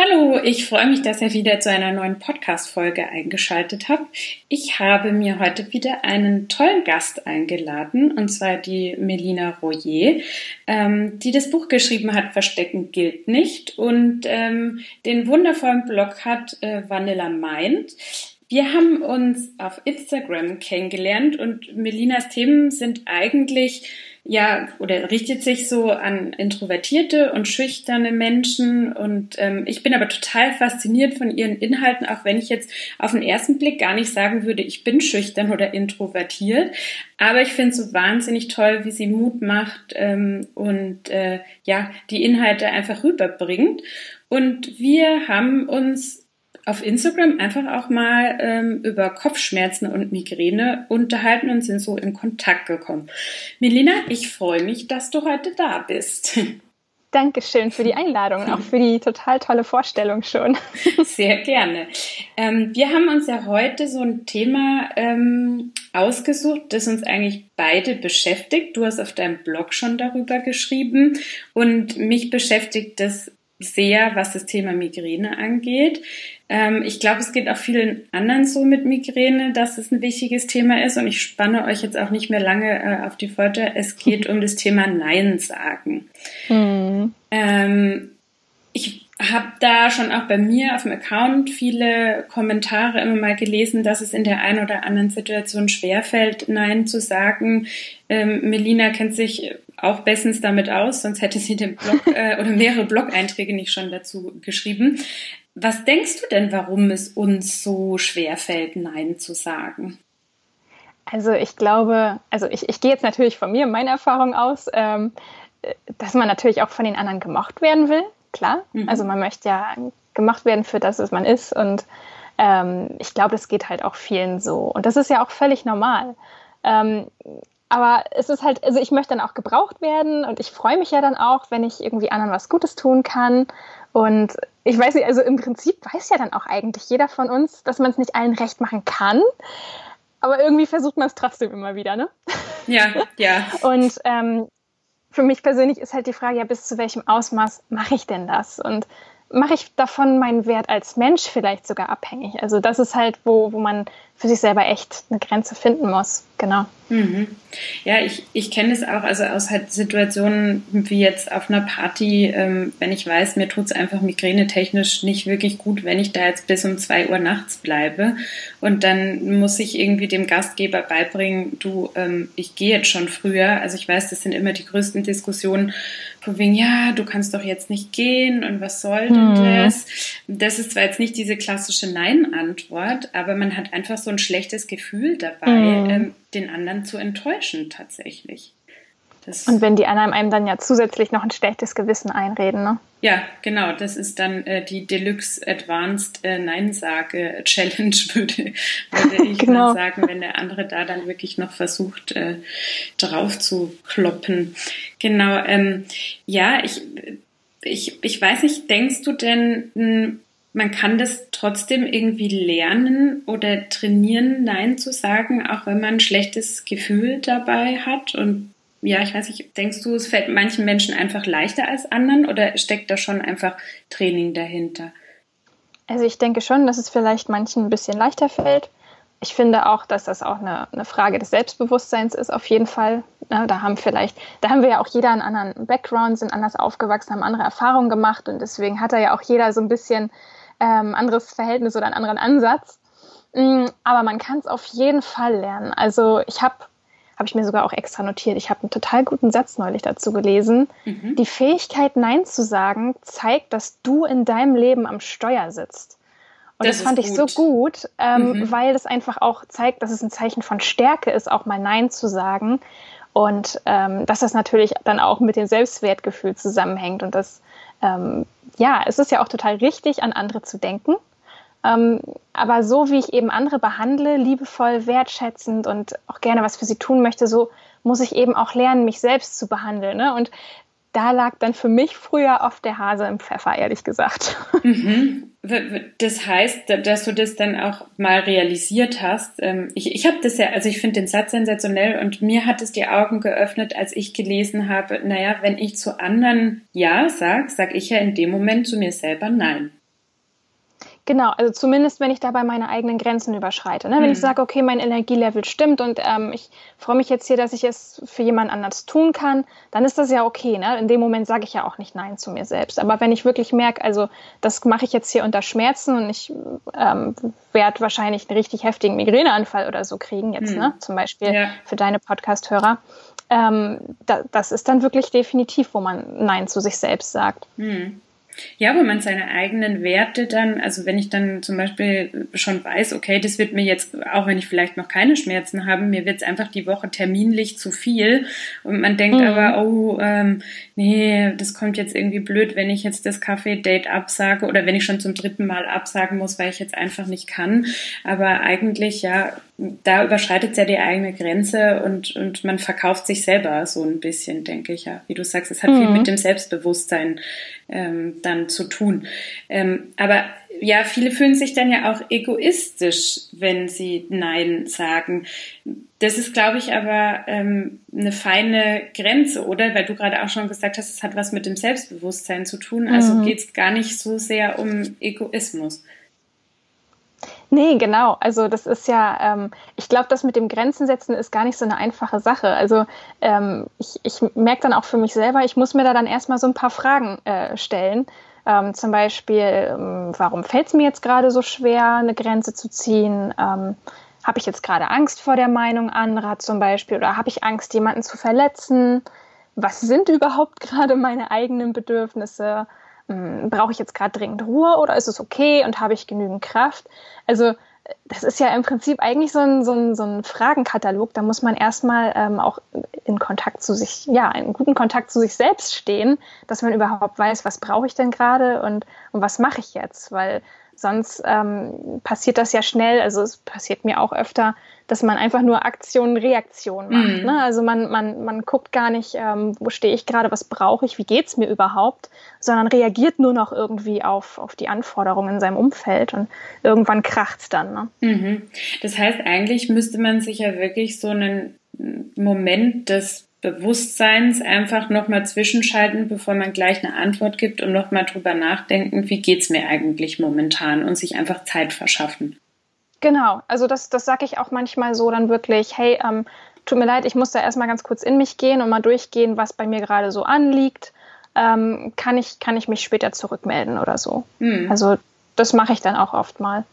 Hallo, ich freue mich, dass ihr wieder zu einer neuen Podcast-Folge eingeschaltet habt. Ich habe mir heute wieder einen tollen Gast eingeladen, und zwar die Melina Royer, ähm, die das Buch geschrieben hat, Verstecken gilt nicht, und ähm, den wundervollen Blog hat äh, Vanilla Mind. Wir haben uns auf Instagram kennengelernt und Melinas Themen sind eigentlich ja, oder richtet sich so an introvertierte und schüchterne Menschen. Und ähm, ich bin aber total fasziniert von ihren Inhalten, auch wenn ich jetzt auf den ersten Blick gar nicht sagen würde, ich bin schüchtern oder introvertiert. Aber ich finde es so wahnsinnig toll, wie sie Mut macht ähm, und äh, ja, die Inhalte einfach rüberbringt. Und wir haben uns auf Instagram einfach auch mal ähm, über Kopfschmerzen und Migräne unterhalten und sind so in Kontakt gekommen. Melina, ich freue mich, dass du heute da bist. Dankeschön für die Einladung und auch für die total tolle Vorstellung schon. Sehr gerne. Ähm, wir haben uns ja heute so ein Thema ähm, ausgesucht, das uns eigentlich beide beschäftigt. Du hast auf deinem Blog schon darüber geschrieben und mich beschäftigt das sehr, was das Thema Migräne angeht. Ähm, ich glaube, es geht auch vielen anderen so mit Migräne, dass es ein wichtiges Thema ist. Und ich spanne euch jetzt auch nicht mehr lange äh, auf die Folter. Es geht um das Thema Nein sagen. Mhm. Ähm, ich habe da schon auch bei mir auf dem Account viele Kommentare immer mal gelesen, dass es in der einen oder anderen Situation schwerfällt, Nein zu sagen. Ähm, Melina kennt sich auch bestens damit aus, sonst hätte sie den Blog äh, oder mehrere Blog-Einträge nicht schon dazu geschrieben. Was denkst du denn, warum es uns so schwer fällt, Nein zu sagen? Also ich glaube, also ich, ich gehe jetzt natürlich von mir, meiner Erfahrung aus, ähm, dass man natürlich auch von den anderen gemocht werden will, klar. Mhm. Also man möchte ja gemacht werden für das, was man ist. Und ähm, ich glaube, das geht halt auch vielen so. Und das ist ja auch völlig normal. Ähm, aber es ist halt, also ich möchte dann auch gebraucht werden und ich freue mich ja dann auch, wenn ich irgendwie anderen was Gutes tun kann. Und ich weiß nicht, also im Prinzip weiß ja dann auch eigentlich jeder von uns, dass man es nicht allen recht machen kann. Aber irgendwie versucht man es trotzdem immer wieder, ne? Ja, ja. Und ähm, für mich persönlich ist halt die Frage, ja, bis zu welchem Ausmaß mache ich denn das? Und mache ich davon meinen Wert als Mensch vielleicht sogar abhängig? Also das ist halt, wo, wo man für sich selber echt eine Grenze finden muss. Genau. Mhm. Ja, ich, ich kenne es auch, also aus halt Situationen wie jetzt auf einer Party, ähm, wenn ich weiß, mir tut es einfach migränetechnisch nicht wirklich gut, wenn ich da jetzt bis um zwei Uhr nachts bleibe. Und dann muss ich irgendwie dem Gastgeber beibringen, du, ähm, ich gehe jetzt schon früher. Also ich weiß, das sind immer die größten Diskussionen, von wegen, ja, du kannst doch jetzt nicht gehen und was soll denn hm. das? Das ist zwar jetzt nicht diese klassische Nein-Antwort, aber man hat einfach so ein schlechtes Gefühl dabei, mhm. ähm, den anderen zu enttäuschen tatsächlich. Das und wenn die anderen einem dann ja zusätzlich noch ein schlechtes Gewissen einreden, ne? Ja, genau. Das ist dann äh, die Deluxe Advanced äh, Nein-Sage Challenge, würde, würde ich genau. sagen, wenn der andere da dann wirklich noch versucht, äh, drauf zu kloppen. Genau. Ähm, ja, ich, ich, ich weiß nicht, denkst du denn, hm, man kann das trotzdem irgendwie lernen oder trainieren, Nein zu sagen, auch wenn man ein schlechtes Gefühl dabei hat. Und ja, ich weiß nicht, denkst du, es fällt manchen Menschen einfach leichter als anderen oder steckt da schon einfach Training dahinter? Also ich denke schon, dass es vielleicht manchen ein bisschen leichter fällt. Ich finde auch, dass das auch eine, eine Frage des Selbstbewusstseins ist, auf jeden Fall. Ja, da haben vielleicht, da haben wir ja auch jeder einen anderen Background, sind anders aufgewachsen, haben andere Erfahrungen gemacht und deswegen hat da ja auch jeder so ein bisschen ähm, anderes Verhältnis oder einen anderen Ansatz. Mm, aber man kann es auf jeden Fall lernen. Also ich habe habe ich mir sogar auch extra notiert. Ich habe einen total guten Satz neulich dazu gelesen. Mhm. Die Fähigkeit, Nein zu sagen, zeigt, dass du in deinem Leben am Steuer sitzt. Und das, das fand ich so gut, ähm, mhm. weil das einfach auch zeigt, dass es ein Zeichen von Stärke ist, auch mal Nein zu sagen. Und ähm, dass das natürlich dann auch mit dem Selbstwertgefühl zusammenhängt und das ähm, ja, es ist ja auch total richtig, an andere zu denken. Ähm, aber so wie ich eben andere behandle, liebevoll, wertschätzend und auch gerne was für sie tun möchte, so muss ich eben auch lernen, mich selbst zu behandeln. Ne? Und da lag dann für mich früher oft der Hase im Pfeffer, ehrlich gesagt. Mhm. Das heißt, dass du das dann auch mal realisiert hast. Ähm, ich, ich habe das ja, also ich finde den Satz sensationell und mir hat es die Augen geöffnet, als ich gelesen habe, naja, wenn ich zu anderen Ja sage, sage ich ja in dem Moment zu mir selber Nein. Genau, also zumindest, wenn ich dabei meine eigenen Grenzen überschreite. Ne? Wenn mhm. ich sage, okay, mein Energielevel stimmt und ähm, ich freue mich jetzt hier, dass ich es für jemand anders tun kann, dann ist das ja okay. Ne? In dem Moment sage ich ja auch nicht Nein zu mir selbst. Aber wenn ich wirklich merke, also das mache ich jetzt hier unter Schmerzen und ich ähm, werde wahrscheinlich einen richtig heftigen Migräneanfall oder so kriegen jetzt, mhm. ne? zum Beispiel ja. für deine Podcast-Hörer, ähm, da, das ist dann wirklich definitiv, wo man Nein zu sich selbst sagt. Mhm. Ja, wo man seine eigenen Werte dann, also wenn ich dann zum Beispiel schon weiß, okay, das wird mir jetzt, auch wenn ich vielleicht noch keine Schmerzen habe, mir wird es einfach die Woche terminlich zu viel und man denkt mhm. aber, oh, ähm, nee, das kommt jetzt irgendwie blöd, wenn ich jetzt das Kaffee-Date absage oder wenn ich schon zum dritten Mal absagen muss, weil ich jetzt einfach nicht kann. Aber eigentlich, ja, da überschreitet es ja die eigene Grenze und, und man verkauft sich selber so ein bisschen, denke ich ja. Wie du sagst, es hat mhm. viel mit dem Selbstbewusstsein ähm, dann zu tun. Ähm, aber ja, viele fühlen sich dann ja auch egoistisch, wenn sie Nein sagen. Das ist, glaube ich, aber ähm, eine feine Grenze, oder? Weil du gerade auch schon gesagt hast, es hat was mit dem Selbstbewusstsein zu tun. Also mhm. geht es gar nicht so sehr um Egoismus. Nee, genau. Also das ist ja, ähm, ich glaube, das mit dem Grenzen setzen ist gar nicht so eine einfache Sache. Also ähm, ich, ich merke dann auch für mich selber, ich muss mir da dann erstmal so ein paar Fragen äh, stellen. Ähm, zum Beispiel, ähm, warum fällt es mir jetzt gerade so schwer, eine Grenze zu ziehen? Ähm, habe ich jetzt gerade Angst vor der Meinung anderer zum Beispiel? Oder habe ich Angst, jemanden zu verletzen? Was sind überhaupt gerade meine eigenen Bedürfnisse? Hm, brauche ich jetzt gerade dringend Ruhe oder ist es okay und habe ich genügend Kraft? Also das ist ja im Prinzip eigentlich so ein, so ein, so ein Fragenkatalog. Da muss man erstmal ähm, auch in Kontakt zu sich, ja, in guten Kontakt zu sich selbst stehen, dass man überhaupt weiß, was brauche ich denn gerade und, und was mache ich jetzt? Weil sonst ähm, passiert das ja schnell, also es passiert mir auch öfter, dass man einfach nur Aktion, Reaktion macht. Mhm. Ne? Also man, man, man guckt gar nicht, ähm, wo stehe ich gerade, was brauche ich, wie geht es mir überhaupt, sondern reagiert nur noch irgendwie auf, auf die Anforderungen in seinem Umfeld und irgendwann kracht es dann. Ne? Mhm. Das heißt, eigentlich müsste man sich ja wirklich so einen Moment des Bewusstseins einfach nochmal zwischenschalten, bevor man gleich eine Antwort gibt und nochmal drüber nachdenken, wie geht es mir eigentlich momentan und sich einfach Zeit verschaffen. Genau, also das, das sage ich auch manchmal so dann wirklich, hey, ähm, tut mir leid, ich muss da erstmal ganz kurz in mich gehen und mal durchgehen, was bei mir gerade so anliegt. Ähm, kann, ich, kann ich mich später zurückmelden oder so. Mhm. Also das mache ich dann auch oft mal.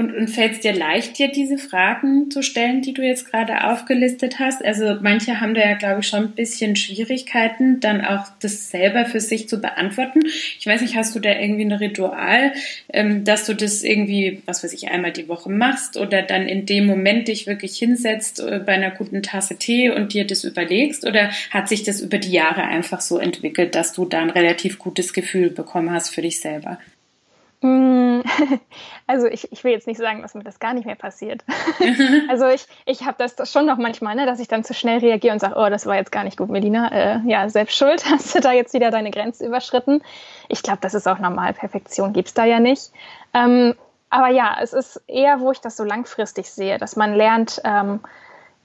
Und, und fällt es dir leicht, dir diese Fragen zu stellen, die du jetzt gerade aufgelistet hast? Also manche haben da ja, glaube ich, schon ein bisschen Schwierigkeiten, dann auch das selber für sich zu beantworten. Ich weiß nicht, hast du da irgendwie ein Ritual, ähm, dass du das irgendwie, was weiß ich, einmal die Woche machst oder dann in dem Moment dich wirklich hinsetzt äh, bei einer guten Tasse Tee und dir das überlegst? Oder hat sich das über die Jahre einfach so entwickelt, dass du da ein relativ gutes Gefühl bekommen hast für dich selber? Also ich, ich will jetzt nicht sagen, dass mir das gar nicht mehr passiert. also ich, ich habe das, schon noch manchmal, ne, dass ich dann zu schnell reagiere und sage, oh, das war jetzt gar nicht gut, Melina. Äh, ja, selbst schuld, hast du da jetzt wieder deine Grenze überschritten. Ich glaube, das ist auch normal. Perfektion gibt's da ja nicht. Ähm, aber ja, es ist eher, wo ich das so langfristig sehe, dass man lernt, ähm,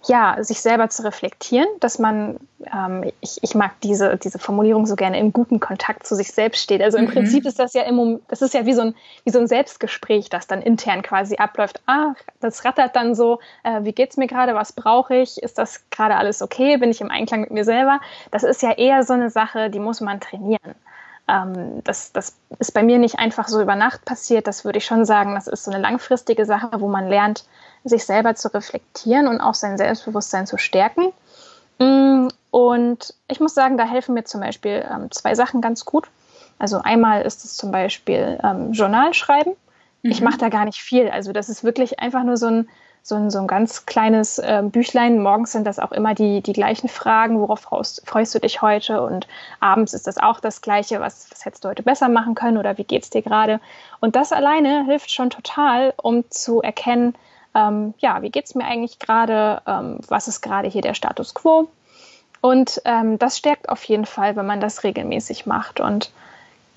ja, sich selber zu reflektieren, dass man, ähm, ich, ich mag diese, diese Formulierung so gerne, im guten Kontakt zu sich selbst steht. Also im mhm. Prinzip ist das ja im das ist ja wie so, ein, wie so ein Selbstgespräch, das dann intern quasi abläuft. Ah, das rattert dann so, äh, wie geht's mir gerade, was brauche ich, ist das gerade alles okay, bin ich im Einklang mit mir selber? Das ist ja eher so eine Sache, die muss man trainieren. Ähm, das, das ist bei mir nicht einfach so über Nacht passiert, das würde ich schon sagen, das ist so eine langfristige Sache, wo man lernt, sich selber zu reflektieren und auch sein Selbstbewusstsein zu stärken. Mm, und ich muss sagen, da helfen mir zum Beispiel ähm, zwei Sachen ganz gut. Also einmal ist es zum Beispiel ähm, Journal schreiben. Mhm. Ich mache da gar nicht viel. Also das ist wirklich einfach nur so ein, so ein, so ein ganz kleines äh, Büchlein. Morgens sind das auch immer die, die gleichen Fragen. Worauf freust, freust du dich heute? Und abends ist das auch das Gleiche. Was, was hättest du heute besser machen können? Oder wie geht es dir gerade? Und das alleine hilft schon total, um zu erkennen, ähm, ja, wie geht es mir eigentlich gerade, ähm, was ist gerade hier der Status quo. Und ähm, das stärkt auf jeden Fall, wenn man das regelmäßig macht. Und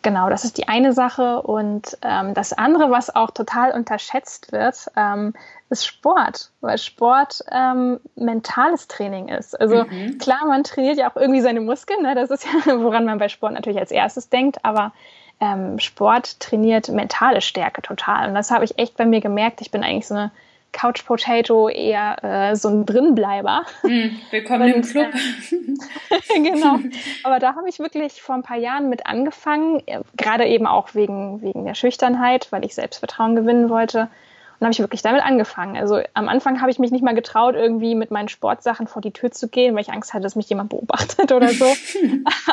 genau, das ist die eine Sache. Und ähm, das andere, was auch total unterschätzt wird, ähm, ist Sport, weil Sport ähm, mentales Training ist. Also mhm. klar, man trainiert ja auch irgendwie seine Muskeln, ne? das ist ja, woran man bei Sport natürlich als erstes denkt, aber Sport trainiert mentale Stärke total. Und das habe ich echt bei mir gemerkt. Ich bin eigentlich so eine Couch Potato eher äh, so ein Drinbleiber. Mm, willkommen im Club. Äh, genau. Aber da habe ich wirklich vor ein paar Jahren mit angefangen, äh, gerade eben auch wegen, wegen der Schüchternheit, weil ich Selbstvertrauen gewinnen wollte. Und habe ich wirklich damit angefangen. Also am Anfang habe ich mich nicht mal getraut, irgendwie mit meinen Sportsachen vor die Tür zu gehen, weil ich Angst hatte, dass mich jemand beobachtet oder so.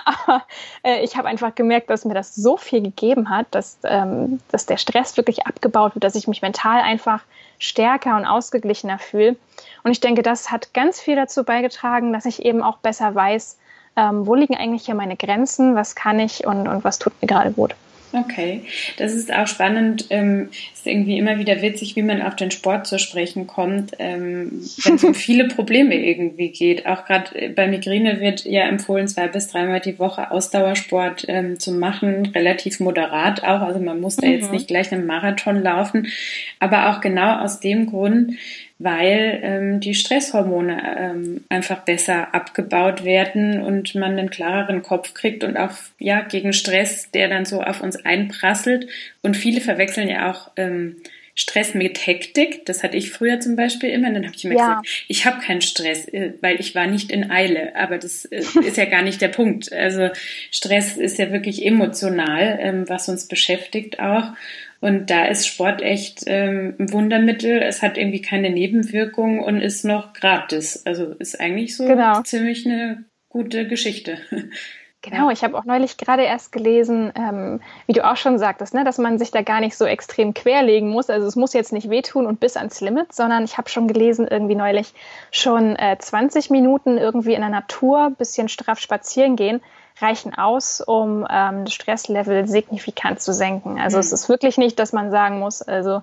Aber äh, ich habe einfach gemerkt, dass mir das so viel gegeben hat, dass, ähm, dass der Stress wirklich abgebaut wird, dass ich mich mental einfach stärker und ausgeglichener fühle. Und ich denke, das hat ganz viel dazu beigetragen, dass ich eben auch besser weiß, ähm, wo liegen eigentlich hier meine Grenzen, was kann ich und, und was tut mir gerade gut. Okay, das ist auch spannend. Ähm, ist irgendwie immer wieder witzig, wie man auf den Sport zu sprechen kommt, ähm, wenn es um viele Probleme irgendwie geht. Auch gerade bei Migräne wird ja empfohlen, zwei bis dreimal die Woche Ausdauersport ähm, zu machen, relativ moderat auch. Also man muss da jetzt mhm. nicht gleich einen Marathon laufen, aber auch genau aus dem Grund, weil ähm, die Stresshormone ähm, einfach besser abgebaut werden und man einen klareren Kopf kriegt und auch ja gegen Stress, der dann so auf uns einprasselt. Und viele verwechseln ja auch ähm, Stress mit Hektik. Das hatte ich früher zum Beispiel immer. Und dann habe ich immer ja. gesagt, ich habe keinen Stress, äh, weil ich war nicht in Eile. Aber das äh, ist ja gar nicht der Punkt. Also Stress ist ja wirklich emotional, ähm, was uns beschäftigt auch. Und da ist Sport echt ähm, ein Wundermittel. Es hat irgendwie keine Nebenwirkungen und ist noch gratis. Also ist eigentlich so genau. ziemlich eine gute Geschichte. Genau, ich habe auch neulich gerade erst gelesen, ähm, wie du auch schon sagtest, ne, dass man sich da gar nicht so extrem querlegen muss. Also es muss jetzt nicht wehtun und bis ans Limit, sondern ich habe schon gelesen, irgendwie neulich schon äh, 20 Minuten irgendwie in der Natur, bisschen straff spazieren gehen, reichen aus, um ähm, das Stresslevel signifikant zu senken. Also mhm. es ist wirklich nicht, dass man sagen muss, also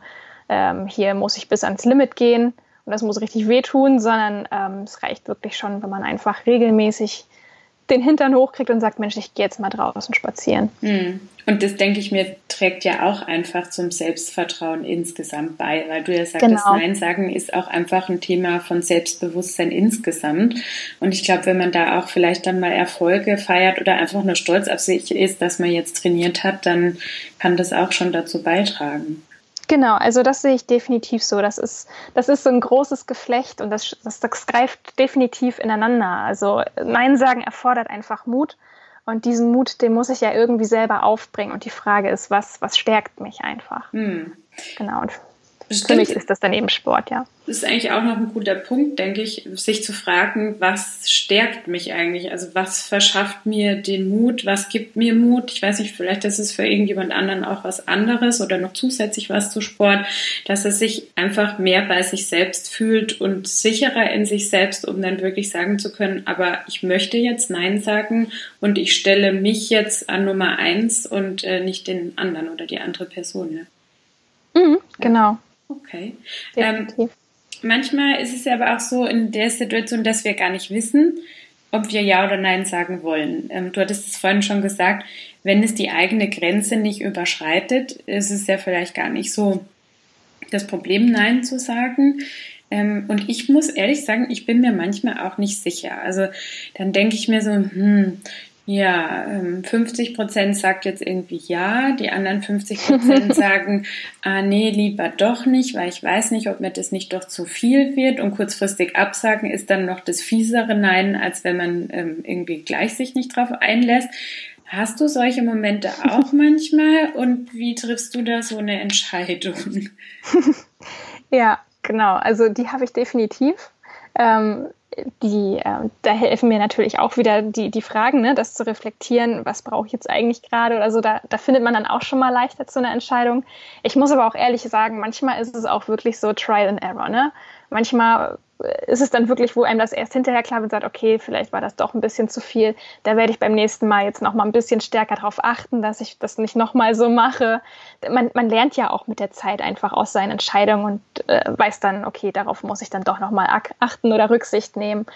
ähm, hier muss ich bis ans Limit gehen und das muss richtig wehtun, sondern ähm, es reicht wirklich schon, wenn man einfach regelmäßig den Hintern hochkriegt und sagt, Mensch, ich gehe jetzt mal draußen spazieren. Hm. Und das, denke ich mir, trägt ja auch einfach zum Selbstvertrauen insgesamt bei, weil du ja sagst, genau. Nein sagen ist auch einfach ein Thema von Selbstbewusstsein insgesamt. Und ich glaube, wenn man da auch vielleicht dann mal Erfolge feiert oder einfach nur stolz auf sich ist, dass man jetzt trainiert hat, dann kann das auch schon dazu beitragen. Genau, also das sehe ich definitiv so. Das ist, das ist so ein großes Geflecht und das, das, das greift definitiv ineinander. Also Nein sagen erfordert einfach Mut und diesen Mut, den muss ich ja irgendwie selber aufbringen. Und die Frage ist, was, was stärkt mich einfach? Hm. Genau. Und Stimmt. Für mich ist das dann eben Sport, ja. Das ist eigentlich auch noch ein guter Punkt, denke ich, sich zu fragen, was stärkt mich eigentlich? Also was verschafft mir den Mut? Was gibt mir Mut? Ich weiß nicht, vielleicht ist es für irgendjemand anderen auch was anderes oder noch zusätzlich was zu Sport, dass er sich einfach mehr bei sich selbst fühlt und sicherer in sich selbst, um dann wirklich sagen zu können, aber ich möchte jetzt Nein sagen und ich stelle mich jetzt an Nummer eins und äh, nicht den anderen oder die andere Person. Ne? Mhm, genau. Okay. Ähm, manchmal ist es aber auch so in der Situation, dass wir gar nicht wissen, ob wir Ja oder Nein sagen wollen. Ähm, du hattest es vorhin schon gesagt, wenn es die eigene Grenze nicht überschreitet, ist es ja vielleicht gar nicht so das Problem, Nein zu sagen. Ähm, und ich muss ehrlich sagen, ich bin mir manchmal auch nicht sicher. Also dann denke ich mir so, hm, ja, 50 ähm, Prozent sagt jetzt irgendwie ja, die anderen 50 Prozent sagen, ah nee, lieber doch nicht, weil ich weiß nicht, ob mir das nicht doch zu viel wird und kurzfristig absagen ist dann noch das fiesere Nein, als wenn man ähm, irgendwie gleich sich nicht drauf einlässt. Hast du solche Momente auch manchmal und wie triffst du da so eine Entscheidung? ja, genau, also die habe ich definitiv. Ähm, die, äh, da helfen mir natürlich auch wieder die, die Fragen, ne, das zu reflektieren, was brauche ich jetzt eigentlich gerade oder so. Da, da findet man dann auch schon mal leichter zu einer Entscheidung. Ich muss aber auch ehrlich sagen, manchmal ist es auch wirklich so Trial and Error. Ne? Manchmal ist es dann wirklich, wo einem das erst hinterher klar wird, sagt, okay, vielleicht war das doch ein bisschen zu viel. Da werde ich beim nächsten Mal jetzt noch mal ein bisschen stärker darauf achten, dass ich das nicht noch mal so mache. Man, man lernt ja auch mit der Zeit einfach aus seinen Entscheidungen und äh, weiß dann, okay, darauf muss ich dann doch noch mal achten oder Rücksicht nehmen.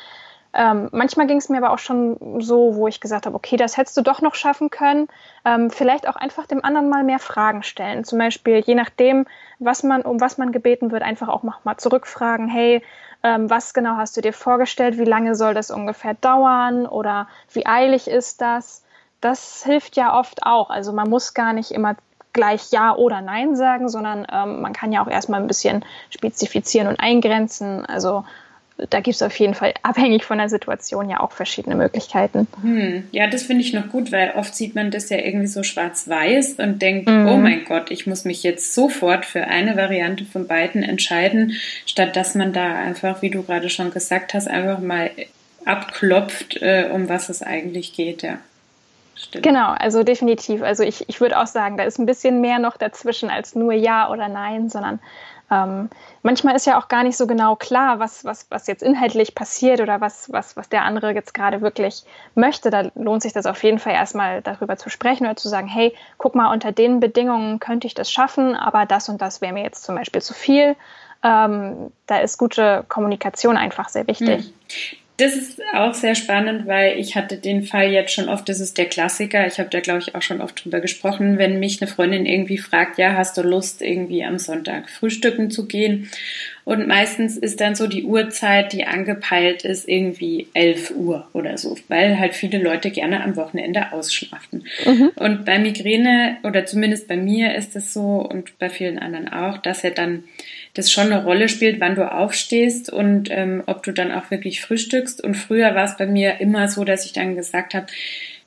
Ähm, manchmal ging es mir aber auch schon so, wo ich gesagt habe, okay, das hättest du doch noch schaffen können. Ähm, vielleicht auch einfach dem anderen mal mehr Fragen stellen. Zum Beispiel, je nachdem, was man, um was man gebeten wird, einfach auch noch mal zurückfragen, hey, ähm, was genau hast du dir vorgestellt? Wie lange soll das ungefähr dauern? Oder wie eilig ist das? das hilft ja oft auch. Also man muss gar nicht immer gleich Ja oder Nein sagen, sondern ähm, man kann ja auch erstmal ein bisschen spezifizieren und eingrenzen. Also da gibt es auf jeden Fall abhängig von der Situation ja auch verschiedene Möglichkeiten. Hm. Ja, das finde ich noch gut, weil oft sieht man das ja irgendwie so schwarz-weiß und denkt, mhm. oh mein Gott, ich muss mich jetzt sofort für eine Variante von beiden entscheiden, statt dass man da einfach, wie du gerade schon gesagt hast, einfach mal abklopft, äh, um was es eigentlich geht, ja. Stimmt. Genau, also definitiv. Also ich, ich würde auch sagen, da ist ein bisschen mehr noch dazwischen als nur Ja oder Nein, sondern ähm, manchmal ist ja auch gar nicht so genau klar, was, was, was jetzt inhaltlich passiert oder was, was, was der andere jetzt gerade wirklich möchte. Da lohnt sich das auf jeden Fall erstmal darüber zu sprechen oder zu sagen, hey, guck mal, unter den Bedingungen könnte ich das schaffen, aber das und das wäre mir jetzt zum Beispiel zu viel. Ähm, da ist gute Kommunikation einfach sehr wichtig. Hm. Das ist auch sehr spannend, weil ich hatte den Fall jetzt schon oft, das ist der Klassiker, ich habe da glaube ich auch schon oft drüber gesprochen, wenn mich eine Freundin irgendwie fragt, ja, hast du Lust irgendwie am Sonntag frühstücken zu gehen? Und meistens ist dann so die Uhrzeit, die angepeilt ist, irgendwie 11 Uhr oder so, weil halt viele Leute gerne am Wochenende ausschlafen. Mhm. Und bei Migräne oder zumindest bei mir ist es so und bei vielen anderen auch, dass er dann das schon eine Rolle spielt, wann du aufstehst und ähm, ob du dann auch wirklich frühstückst. Und früher war es bei mir immer so, dass ich dann gesagt habe,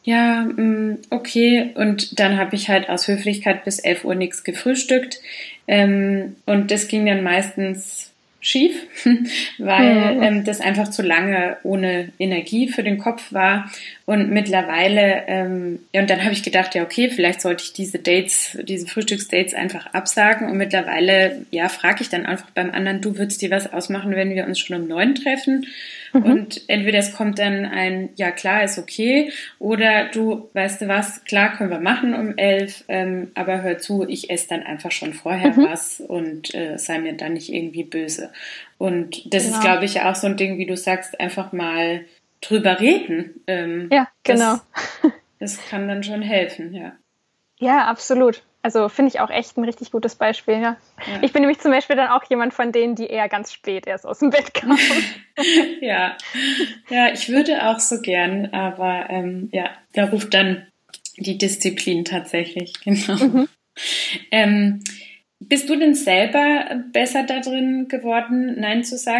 ja, mm, okay. Und dann habe ich halt aus Höflichkeit bis 11 Uhr nichts gefrühstückt. Ähm, und das ging dann meistens schief, weil mhm. ähm, das einfach zu lange ohne Energie für den Kopf war. Und mittlerweile, ähm, ja, und dann habe ich gedacht, ja, okay, vielleicht sollte ich diese Dates, diese Frühstücksdates einfach absagen. Und mittlerweile, ja, frage ich dann einfach beim anderen, du würdest dir was ausmachen, wenn wir uns schon um neun treffen? Mhm. Und entweder es kommt dann ein, ja klar, ist okay, oder du, weißt du was, klar können wir machen um elf, ähm, aber hör zu, ich esse dann einfach schon vorher mhm. was und äh, sei mir dann nicht irgendwie böse. Und das genau. ist, glaube ich, auch so ein Ding, wie du sagst, einfach mal drüber reden. Ähm, ja, genau. Das, das kann dann schon helfen, ja. Ja, absolut. Also finde ich auch echt ein richtig gutes Beispiel. Ja. ja. Ich bin nämlich zum Beispiel dann auch jemand von denen, die eher ganz spät erst aus dem Bett kamen. ja. ja, ich würde auch so gern, aber ähm, ja, da ruft dann die Disziplin tatsächlich. Genau. Mhm. Ähm, bist du denn selber besser darin geworden, Nein zu sagen?